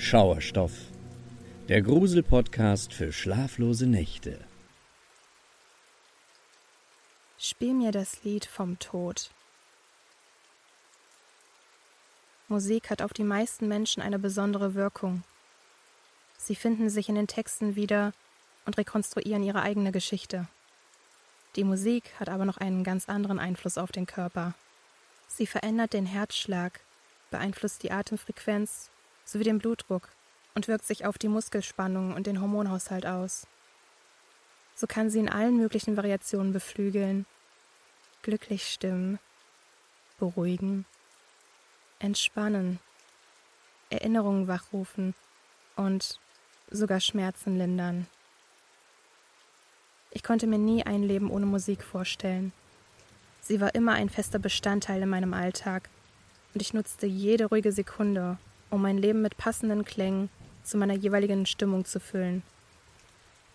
Schauerstoff, der Grusel-Podcast für schlaflose Nächte. Spiel mir das Lied vom Tod. Musik hat auf die meisten Menschen eine besondere Wirkung. Sie finden sich in den Texten wieder und rekonstruieren ihre eigene Geschichte. Die Musik hat aber noch einen ganz anderen Einfluss auf den Körper. Sie verändert den Herzschlag, beeinflusst die Atemfrequenz sowie den Blutdruck und wirkt sich auf die Muskelspannung und den Hormonhaushalt aus. So kann sie in allen möglichen Variationen beflügeln, glücklich stimmen, beruhigen, entspannen, Erinnerungen wachrufen und sogar Schmerzen lindern. Ich konnte mir nie ein Leben ohne Musik vorstellen. Sie war immer ein fester Bestandteil in meinem Alltag und ich nutzte jede ruhige Sekunde, um mein Leben mit passenden Klängen zu meiner jeweiligen Stimmung zu füllen.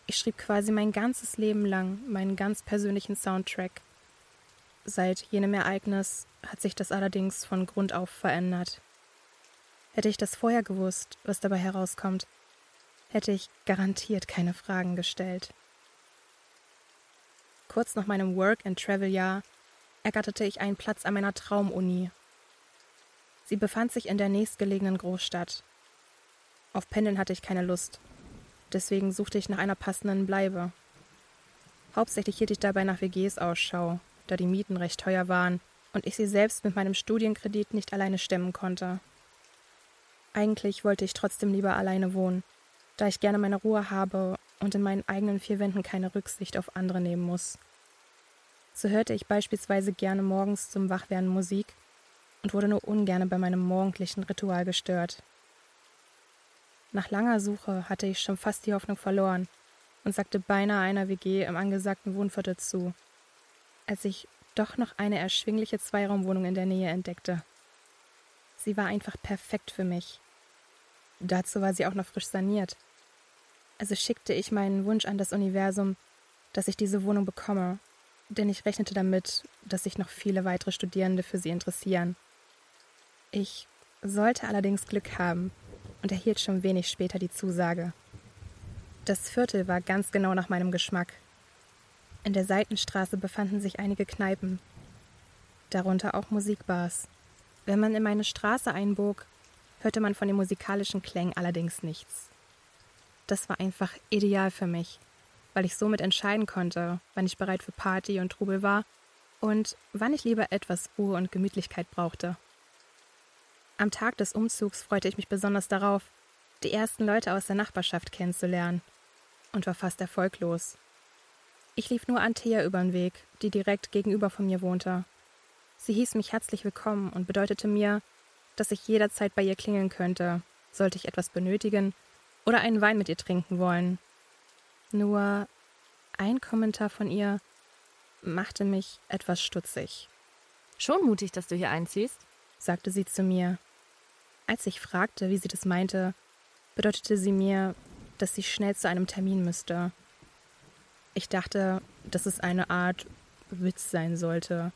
Ich schrieb quasi mein ganzes Leben lang meinen ganz persönlichen Soundtrack. Seit jenem Ereignis hat sich das allerdings von Grund auf verändert. Hätte ich das vorher gewusst, was dabei herauskommt, hätte ich garantiert keine Fragen gestellt. Kurz nach meinem Work-and-Travel-Jahr ergatterte ich einen Platz an meiner Traumuni Sie befand sich in der nächstgelegenen Großstadt. Auf Pendeln hatte ich keine Lust. Deswegen suchte ich nach einer passenden Bleibe. Hauptsächlich hielt ich dabei nach WGs Ausschau, da die Mieten recht teuer waren und ich sie selbst mit meinem Studienkredit nicht alleine stemmen konnte. Eigentlich wollte ich trotzdem lieber alleine wohnen, da ich gerne meine Ruhe habe und in meinen eigenen vier Wänden keine Rücksicht auf andere nehmen muss. So hörte ich beispielsweise gerne morgens zum Wachwerden Musik und wurde nur ungern bei meinem morgendlichen Ritual gestört. Nach langer Suche hatte ich schon fast die Hoffnung verloren und sagte beinahe einer WG im angesagten Wohnviertel zu, als ich doch noch eine erschwingliche Zweiraumwohnung in der Nähe entdeckte. Sie war einfach perfekt für mich. Dazu war sie auch noch frisch saniert. Also schickte ich meinen Wunsch an das Universum, dass ich diese Wohnung bekomme, denn ich rechnete damit, dass sich noch viele weitere Studierende für sie interessieren. Ich sollte allerdings Glück haben und erhielt schon wenig später die Zusage. Das Viertel war ganz genau nach meinem Geschmack. In der Seitenstraße befanden sich einige Kneipen, darunter auch Musikbars. Wenn man in meine Straße einbog, hörte man von den musikalischen Klängen allerdings nichts. Das war einfach ideal für mich, weil ich somit entscheiden konnte, wann ich bereit für Party und Trubel war und wann ich lieber etwas Ruhe und Gemütlichkeit brauchte. Am Tag des Umzugs freute ich mich besonders darauf, die ersten Leute aus der Nachbarschaft kennenzulernen und war fast erfolglos. Ich lief nur Antea über den Weg, die direkt gegenüber von mir wohnte. Sie hieß mich herzlich willkommen und bedeutete mir, dass ich jederzeit bei ihr klingeln könnte, sollte ich etwas benötigen oder einen Wein mit ihr trinken wollen. Nur ein Kommentar von ihr machte mich etwas stutzig. Schon mutig, dass du hier einziehst? Sagte sie zu mir. Als ich fragte, wie sie das meinte, bedeutete sie mir, dass sie schnell zu einem Termin müsste. Ich dachte, dass es eine Art Witz sein sollte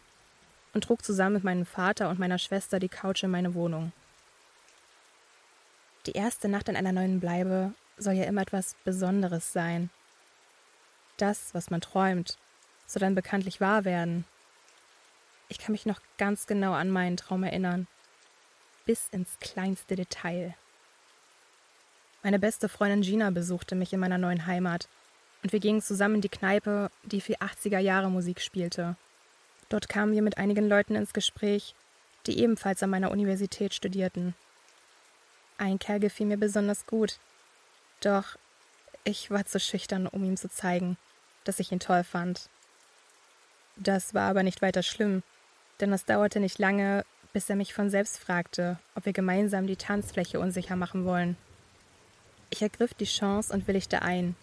und trug zusammen mit meinem Vater und meiner Schwester die Couch in meine Wohnung. Die erste Nacht in einer neuen Bleibe soll ja immer etwas Besonderes sein. Das, was man träumt, soll dann bekanntlich wahr werden. Ich kann mich noch ganz genau an meinen Traum erinnern. Bis ins kleinste Detail. Meine beste Freundin Gina besuchte mich in meiner neuen Heimat und wir gingen zusammen in die Kneipe, die für 80er Jahre Musik spielte. Dort kamen wir mit einigen Leuten ins Gespräch, die ebenfalls an meiner Universität studierten. Ein Kerl gefiel mir besonders gut, doch ich war zu schüchtern, um ihm zu zeigen, dass ich ihn toll fand. Das war aber nicht weiter schlimm, denn es dauerte nicht lange, bis er mich von selbst fragte, ob wir gemeinsam die Tanzfläche unsicher machen wollen. Ich ergriff die Chance und willigte ein.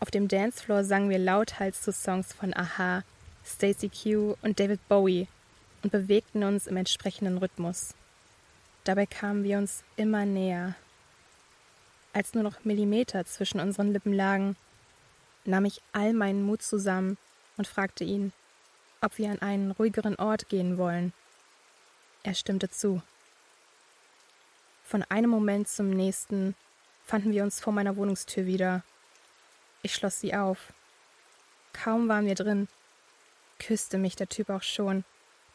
Auf dem Dancefloor sangen wir lauthals zu Songs von Aha, Stacy Q und David Bowie und bewegten uns im entsprechenden Rhythmus. Dabei kamen wir uns immer näher. Als nur noch Millimeter zwischen unseren Lippen lagen, nahm ich all meinen Mut zusammen und fragte ihn, ob wir an einen ruhigeren Ort gehen wollen. Er stimmte zu. Von einem Moment zum nächsten fanden wir uns vor meiner Wohnungstür wieder. Ich schloss sie auf. Kaum waren wir drin, küsste mich der Typ auch schon,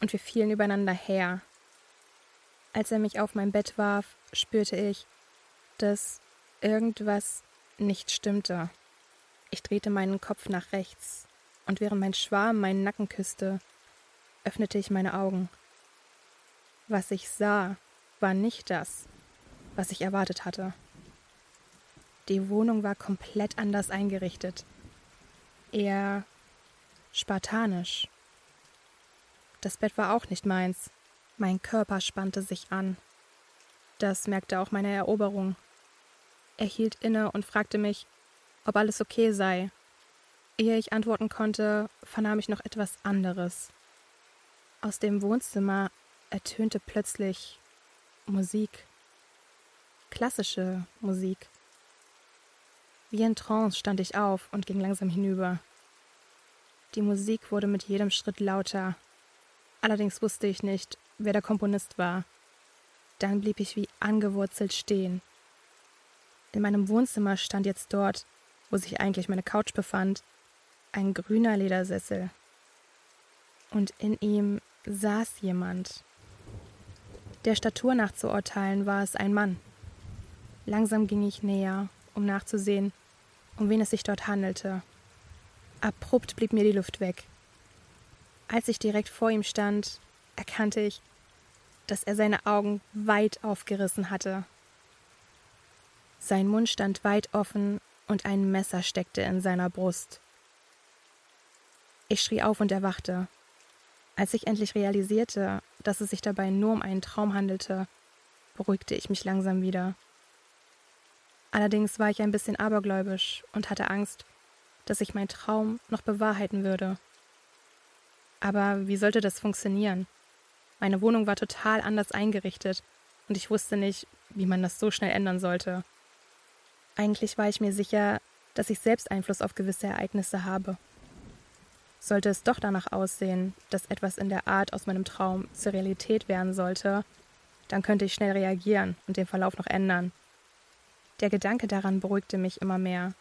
und wir fielen übereinander her. Als er mich auf mein Bett warf, spürte ich, dass irgendwas nicht stimmte. Ich drehte meinen Kopf nach rechts, und während mein Schwarm meinen Nacken küsste, öffnete ich meine Augen. Was ich sah, war nicht das, was ich erwartet hatte. Die Wohnung war komplett anders eingerichtet. Eher spartanisch. Das Bett war auch nicht meins. Mein Körper spannte sich an. Das merkte auch meine Eroberung. Er hielt inne und fragte mich, ob alles okay sei. Ehe ich antworten konnte, vernahm ich noch etwas anderes. Aus dem Wohnzimmer ertönte plötzlich Musik. Klassische Musik. Wie in Trance stand ich auf und ging langsam hinüber. Die Musik wurde mit jedem Schritt lauter. Allerdings wusste ich nicht, wer der Komponist war. Dann blieb ich wie angewurzelt stehen. In meinem Wohnzimmer stand jetzt dort, wo sich eigentlich meine Couch befand, ein grüner Ledersessel. Und in ihm saß jemand. Der Statur nach zu urteilen war es ein Mann. Langsam ging ich näher, um nachzusehen, um wen es sich dort handelte. Abrupt blieb mir die Luft weg. Als ich direkt vor ihm stand, erkannte ich, dass er seine Augen weit aufgerissen hatte. Sein Mund stand weit offen und ein Messer steckte in seiner Brust. Ich schrie auf und erwachte. Als ich endlich realisierte, dass es sich dabei nur um einen Traum handelte, beruhigte ich mich langsam wieder. Allerdings war ich ein bisschen abergläubisch und hatte Angst, dass sich mein Traum noch bewahrheiten würde. Aber wie sollte das funktionieren? Meine Wohnung war total anders eingerichtet und ich wusste nicht, wie man das so schnell ändern sollte. Eigentlich war ich mir sicher, dass ich selbst Einfluss auf gewisse Ereignisse habe. Sollte es doch danach aussehen, dass etwas in der Art aus meinem Traum zur Realität werden sollte, dann könnte ich schnell reagieren und den Verlauf noch ändern. Der Gedanke daran beruhigte mich immer mehr.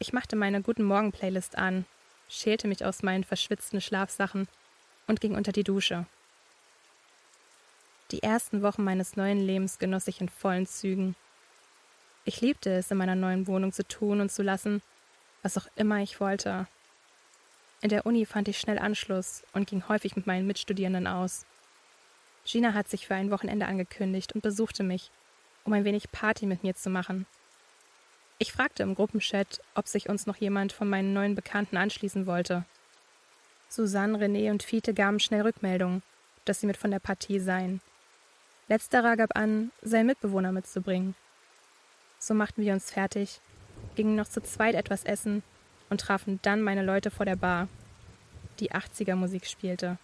Ich machte meine Guten Morgen Playlist an, schälte mich aus meinen verschwitzten Schlafsachen und ging unter die Dusche. Die ersten Wochen meines neuen Lebens genoss ich in vollen Zügen. Ich liebte es, in meiner neuen Wohnung zu tun und zu lassen, was auch immer ich wollte. In der Uni fand ich schnell Anschluss und ging häufig mit meinen Mitstudierenden aus. Gina hat sich für ein Wochenende angekündigt und besuchte mich, um ein wenig Party mit mir zu machen. Ich fragte im Gruppenchat, ob sich uns noch jemand von meinen neuen Bekannten anschließen wollte. Susanne, René und Fiete gaben schnell Rückmeldung, dass sie mit von der Partie seien. Letzterer gab an, seinen Mitbewohner mitzubringen. So machten wir uns fertig, gingen noch zu zweit etwas essen und trafen dann meine Leute vor der Bar. Die 80er Musik spielte.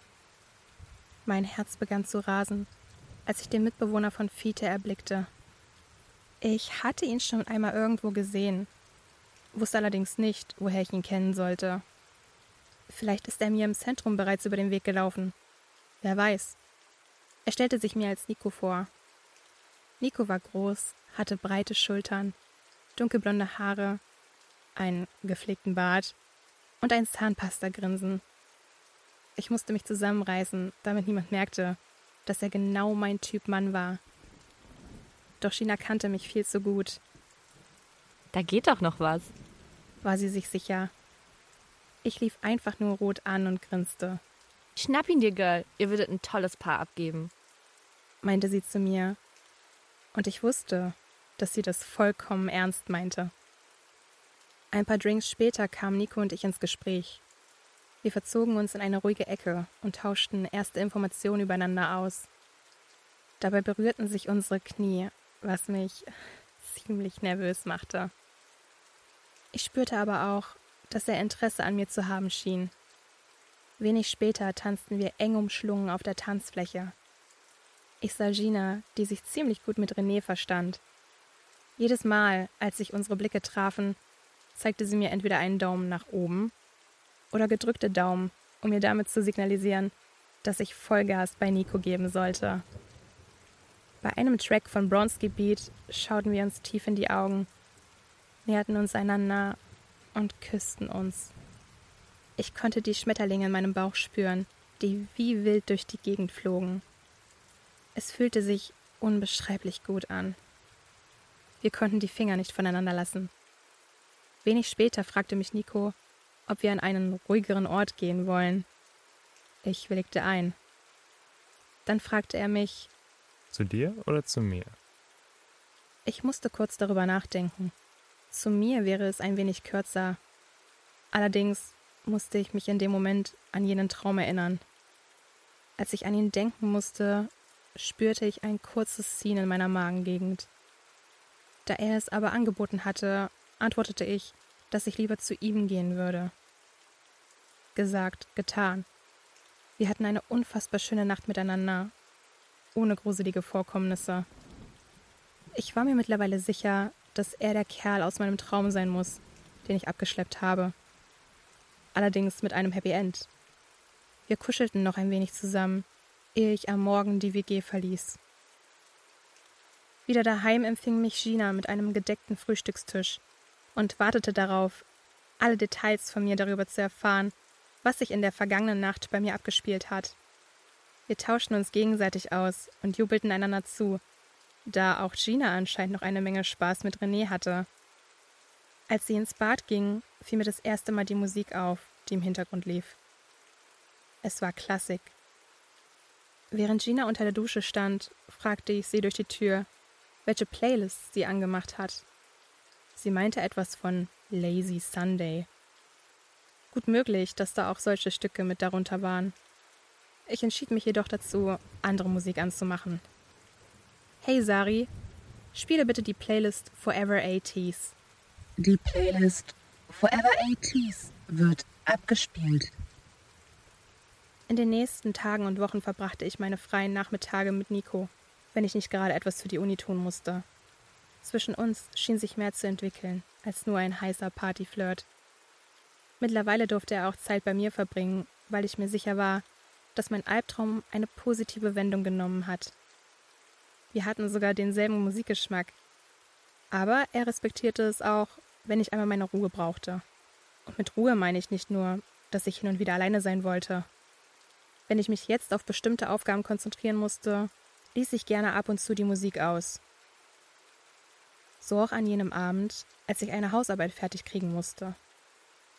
Mein Herz begann zu rasen, als ich den Mitbewohner von Fiete erblickte. Ich hatte ihn schon einmal irgendwo gesehen, wusste allerdings nicht, woher ich ihn kennen sollte. Vielleicht ist er mir im Zentrum bereits über den Weg gelaufen. Wer weiß. Er stellte sich mir als Nico vor. Nico war groß, hatte breite Schultern, dunkelblonde Haare, einen gepflegten Bart und ein Zahnpasta-Grinsen. Ich musste mich zusammenreißen, damit niemand merkte, dass er genau mein Typ Mann war. Doch China kannte mich viel zu gut. Da geht doch noch was, war sie sich sicher. Ich lief einfach nur rot an und grinste. Schnapp ihn dir, Girl. Ihr würdet ein tolles Paar abgeben, meinte sie zu mir. Und ich wusste, dass sie das vollkommen ernst meinte. Ein paar Drinks später kamen Nico und ich ins Gespräch. Wir verzogen uns in eine ruhige Ecke und tauschten erste Informationen übereinander aus. Dabei berührten sich unsere Knie was mich ziemlich nervös machte. Ich spürte aber auch, dass er Interesse an mir zu haben schien. Wenig später tanzten wir eng umschlungen auf der Tanzfläche. Ich sah Gina, die sich ziemlich gut mit René verstand. Jedes Mal, als sich unsere Blicke trafen, zeigte sie mir entweder einen Daumen nach oben oder gedrückte Daumen, um mir damit zu signalisieren, dass ich Vollgas bei Nico geben sollte. Bei einem Track von Bronski Beat schauten wir uns tief in die Augen, näherten uns einander und küssten uns. Ich konnte die Schmetterlinge in meinem Bauch spüren, die wie wild durch die Gegend flogen. Es fühlte sich unbeschreiblich gut an. Wir konnten die Finger nicht voneinander lassen. Wenig später fragte mich Nico, ob wir an einen ruhigeren Ort gehen wollen. Ich willigte ein. Dann fragte er mich, zu dir oder zu mir? Ich musste kurz darüber nachdenken. Zu mir wäre es ein wenig kürzer. Allerdings musste ich mich in dem Moment an jenen Traum erinnern. Als ich an ihn denken musste, spürte ich ein kurzes Ziehen in meiner Magengegend. Da er es aber angeboten hatte, antwortete ich, dass ich lieber zu ihm gehen würde. Gesagt, getan. Wir hatten eine unfassbar schöne Nacht miteinander ohne gruselige Vorkommnisse. Ich war mir mittlerweile sicher, dass er der Kerl aus meinem Traum sein muss, den ich abgeschleppt habe. Allerdings mit einem Happy End. Wir kuschelten noch ein wenig zusammen, ehe ich am Morgen die WG verließ. Wieder daheim empfing mich Gina mit einem gedeckten Frühstückstisch und wartete darauf, alle Details von mir darüber zu erfahren, was sich in der vergangenen Nacht bei mir abgespielt hat. Wir tauschten uns gegenseitig aus und jubelten einander zu, da auch Gina anscheinend noch eine Menge Spaß mit René hatte. Als sie ins Bad ging, fiel mir das erste Mal die Musik auf, die im Hintergrund lief. Es war Klassik. Während Gina unter der Dusche stand, fragte ich sie durch die Tür, welche Playlist sie angemacht hat. Sie meinte etwas von Lazy Sunday. Gut möglich, dass da auch solche Stücke mit darunter waren. Ich entschied mich jedoch dazu, andere Musik anzumachen. Hey Sari, spiele bitte die Playlist Forever 80s. Die Playlist Forever 80s wird abgespielt. In den nächsten Tagen und Wochen verbrachte ich meine freien Nachmittage mit Nico, wenn ich nicht gerade etwas für die Uni tun musste. Zwischen uns schien sich mehr zu entwickeln als nur ein heißer Partyflirt. Mittlerweile durfte er auch Zeit bei mir verbringen, weil ich mir sicher war, dass mein Albtraum eine positive Wendung genommen hat. Wir hatten sogar denselben Musikgeschmack. Aber er respektierte es auch, wenn ich einmal meine Ruhe brauchte. Und mit Ruhe meine ich nicht nur, dass ich hin und wieder alleine sein wollte. Wenn ich mich jetzt auf bestimmte Aufgaben konzentrieren musste, ließ ich gerne ab und zu die Musik aus. So auch an jenem Abend, als ich eine Hausarbeit fertig kriegen musste.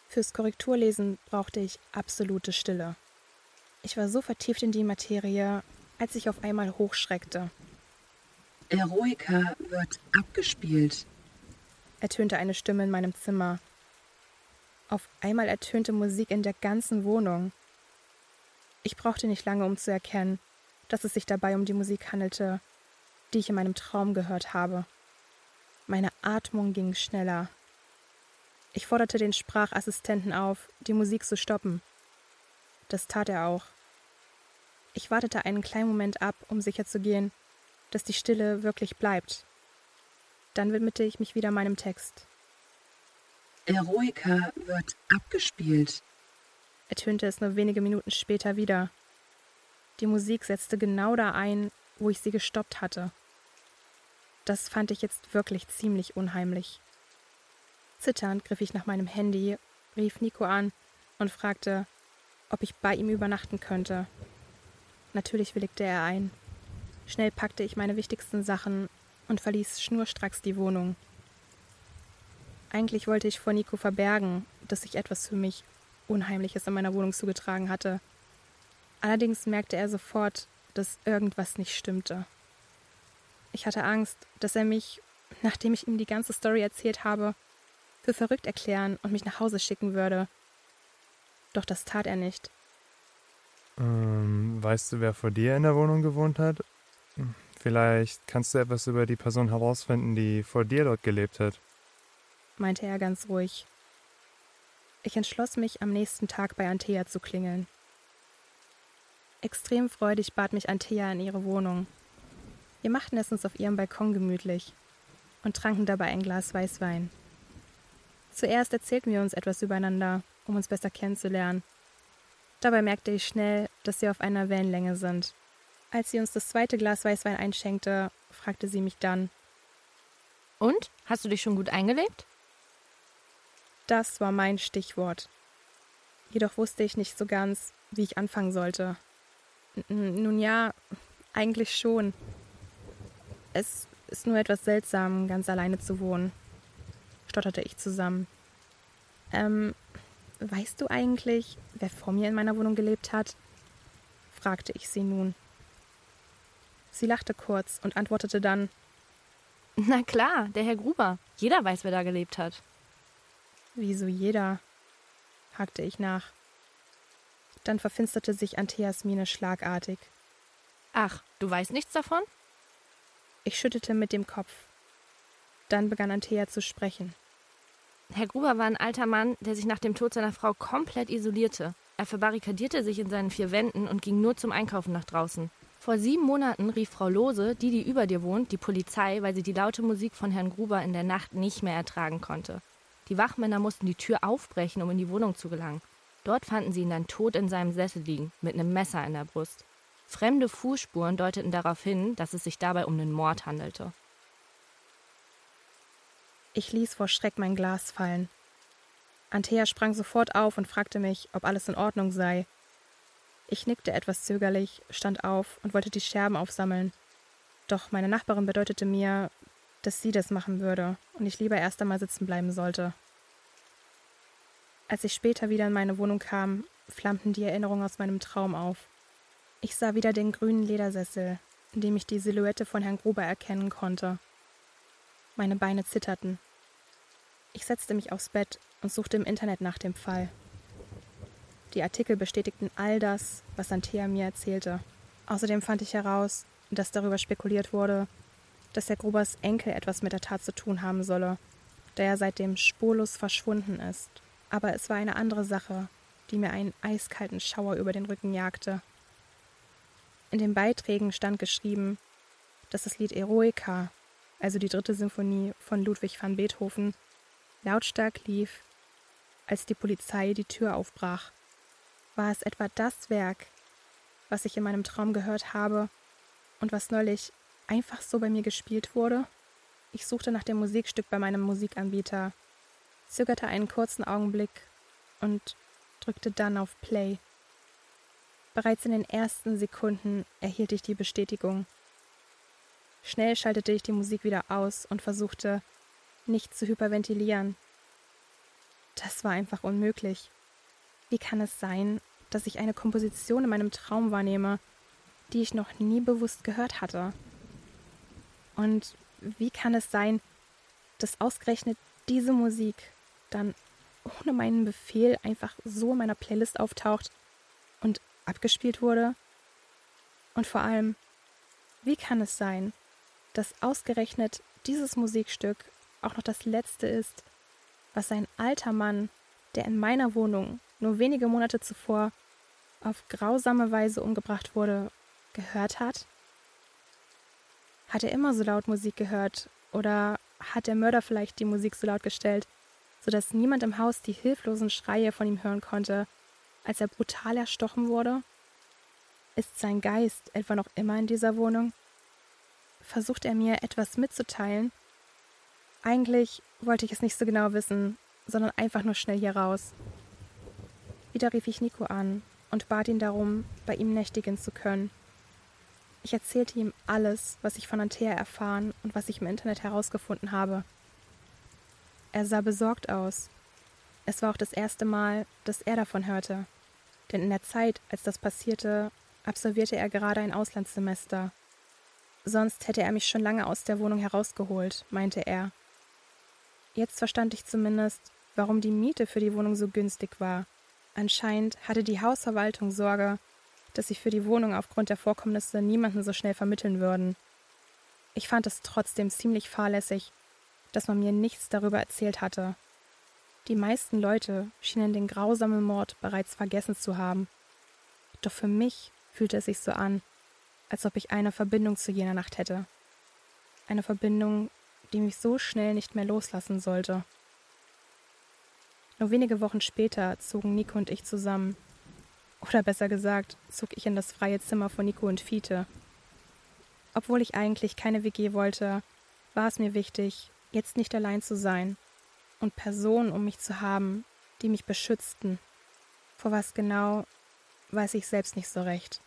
Fürs Korrekturlesen brauchte ich absolute Stille. Ich war so vertieft in die Materie, als ich auf einmal hochschreckte. Eroica wird abgespielt, ertönte eine Stimme in meinem Zimmer. Auf einmal ertönte Musik in der ganzen Wohnung. Ich brauchte nicht lange, um zu erkennen, dass es sich dabei um die Musik handelte, die ich in meinem Traum gehört habe. Meine Atmung ging schneller. Ich forderte den Sprachassistenten auf, die Musik zu stoppen. Das tat er auch. Ich wartete einen kleinen Moment ab, um sicherzugehen, dass die Stille wirklich bleibt. Dann widmete ich mich wieder meinem Text. Eroica wird abgespielt, ertönte es nur wenige Minuten später wieder. Die Musik setzte genau da ein, wo ich sie gestoppt hatte. Das fand ich jetzt wirklich ziemlich unheimlich. Zitternd griff ich nach meinem Handy, rief Nico an und fragte, ob ich bei ihm übernachten könnte. Natürlich willigte er ein. Schnell packte ich meine wichtigsten Sachen und verließ schnurstracks die Wohnung. Eigentlich wollte ich vor Nico verbergen, dass sich etwas für mich Unheimliches in meiner Wohnung zugetragen hatte. Allerdings merkte er sofort, dass irgendwas nicht stimmte. Ich hatte Angst, dass er mich, nachdem ich ihm die ganze Story erzählt habe, für verrückt erklären und mich nach Hause schicken würde. Doch das tat er nicht. Ähm, weißt du, wer vor dir in der Wohnung gewohnt hat? Vielleicht kannst du etwas über die Person herausfinden, die vor dir dort gelebt hat. meinte er ganz ruhig. Ich entschloss mich, am nächsten Tag bei Antea zu klingeln. Extrem freudig bat mich Antea in ihre Wohnung. Wir machten es uns auf ihrem Balkon gemütlich und tranken dabei ein Glas Weißwein. Zuerst erzählten wir uns etwas übereinander, um uns besser kennenzulernen Dabei merkte ich schnell, dass sie auf einer Wellenlänge sind. Als sie uns das zweite Glas Weißwein einschenkte, fragte sie mich dann. Und? Hast du dich schon gut eingelebt? Das war mein Stichwort. Jedoch wusste ich nicht so ganz, wie ich anfangen sollte. N nun ja, eigentlich schon. Es ist nur etwas seltsam, ganz alleine zu wohnen, stotterte ich zusammen. Ähm, weißt du eigentlich, wer vor mir in meiner Wohnung gelebt hat? fragte ich sie nun. Sie lachte kurz und antwortete dann Na klar, der Herr Gruber. Jeder weiß, wer da gelebt hat. Wieso jeder? hakte ich nach. Dann verfinsterte sich Antheas Miene schlagartig. Ach, du weißt nichts davon? Ich schüttelte mit dem Kopf. Dann begann Anthea zu sprechen. Herr Gruber war ein alter Mann, der sich nach dem Tod seiner Frau komplett isolierte. Er verbarrikadierte sich in seinen vier Wänden und ging nur zum Einkaufen nach draußen. Vor sieben Monaten rief Frau Lose, die, die über dir wohnt, die Polizei, weil sie die laute Musik von Herrn Gruber in der Nacht nicht mehr ertragen konnte. Die Wachmänner mussten die Tür aufbrechen, um in die Wohnung zu gelangen. Dort fanden sie ihn dann tot in seinem Sessel liegen, mit einem Messer in der Brust. Fremde Fußspuren deuteten darauf hin, dass es sich dabei um einen Mord handelte. Ich ließ vor Schreck mein Glas fallen. Anthea sprang sofort auf und fragte mich, ob alles in Ordnung sei. Ich nickte etwas zögerlich, stand auf und wollte die Scherben aufsammeln. Doch meine Nachbarin bedeutete mir, dass sie das machen würde und ich lieber erst einmal sitzen bleiben sollte. Als ich später wieder in meine Wohnung kam, flammten die Erinnerungen aus meinem Traum auf. Ich sah wieder den grünen Ledersessel, in dem ich die Silhouette von Herrn Gruber erkennen konnte. Meine Beine zitterten. Ich setzte mich aufs Bett und suchte im Internet nach dem Fall. Die Artikel bestätigten all das, was Antea mir erzählte. Außerdem fand ich heraus, dass darüber spekuliert wurde, dass Herr Grubers Enkel etwas mit der Tat zu tun haben solle, da er seitdem spurlos verschwunden ist. Aber es war eine andere Sache, die mir einen eiskalten Schauer über den Rücken jagte. In den Beiträgen stand geschrieben, dass das Lied Eroica, also die dritte Symphonie von Ludwig van Beethoven, lautstark lief, als die Polizei die Tür aufbrach. War es etwa das Werk, was ich in meinem Traum gehört habe und was neulich einfach so bei mir gespielt wurde? Ich suchte nach dem Musikstück bei meinem Musikanbieter, zögerte einen kurzen Augenblick und drückte dann auf Play. Bereits in den ersten Sekunden erhielt ich die Bestätigung. Schnell schaltete ich die Musik wieder aus und versuchte, nicht zu hyperventilieren. Das war einfach unmöglich. Wie kann es sein, dass ich eine Komposition in meinem Traum wahrnehme, die ich noch nie bewusst gehört hatte? Und wie kann es sein, dass ausgerechnet diese Musik dann ohne meinen Befehl einfach so in meiner Playlist auftaucht abgespielt wurde? Und vor allem, wie kann es sein, dass ausgerechnet dieses Musikstück auch noch das letzte ist, was ein alter Mann, der in meiner Wohnung nur wenige Monate zuvor auf grausame Weise umgebracht wurde, gehört hat? Hat er immer so laut Musik gehört oder hat der Mörder vielleicht die Musik so laut gestellt, sodass niemand im Haus die hilflosen Schreie von ihm hören konnte, als er brutal erstochen wurde? Ist sein Geist etwa noch immer in dieser Wohnung? Versucht er mir etwas mitzuteilen? Eigentlich wollte ich es nicht so genau wissen, sondern einfach nur schnell hier raus. Wieder rief ich Nico an und bat ihn darum, bei ihm nächtigen zu können. Ich erzählte ihm alles, was ich von Antea erfahren und was ich im Internet herausgefunden habe. Er sah besorgt aus. Es war auch das erste Mal, dass er davon hörte. Denn in der Zeit, als das passierte, absolvierte er gerade ein Auslandssemester. Sonst hätte er mich schon lange aus der Wohnung herausgeholt, meinte er. Jetzt verstand ich zumindest, warum die Miete für die Wohnung so günstig war. Anscheinend hatte die Hausverwaltung Sorge, dass sie für die Wohnung aufgrund der Vorkommnisse niemanden so schnell vermitteln würden. Ich fand es trotzdem ziemlich fahrlässig, dass man mir nichts darüber erzählt hatte. Die meisten Leute schienen den grausamen Mord bereits vergessen zu haben. Doch für mich fühlte es sich so an, als ob ich eine Verbindung zu jener Nacht hätte. Eine Verbindung, die mich so schnell nicht mehr loslassen sollte. Nur wenige Wochen später zogen Nico und ich zusammen. Oder besser gesagt, zog ich in das freie Zimmer von Nico und Fiete. Obwohl ich eigentlich keine WG wollte, war es mir wichtig, jetzt nicht allein zu sein und Personen um mich zu haben, die mich beschützten. Vor was genau, weiß ich selbst nicht so recht.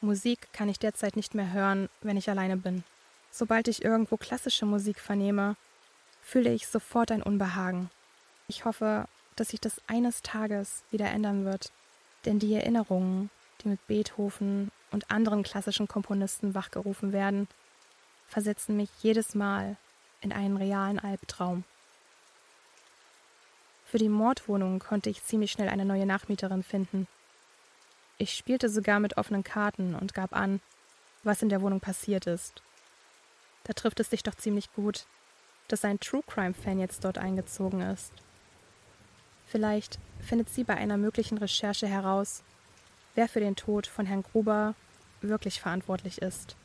Musik kann ich derzeit nicht mehr hören, wenn ich alleine bin. Sobald ich irgendwo klassische Musik vernehme, fühle ich sofort ein Unbehagen. Ich hoffe, dass sich das eines Tages wieder ändern wird, denn die Erinnerungen, die mit Beethoven und anderen klassischen Komponisten wachgerufen werden, versetzen mich jedes Mal in einen realen Albtraum. Für die Mordwohnung konnte ich ziemlich schnell eine neue Nachmieterin finden. Ich spielte sogar mit offenen Karten und gab an, was in der Wohnung passiert ist. Da trifft es sich doch ziemlich gut, dass ein True Crime-Fan jetzt dort eingezogen ist. Vielleicht findet sie bei einer möglichen Recherche heraus, wer für den Tod von Herrn Gruber wirklich verantwortlich ist.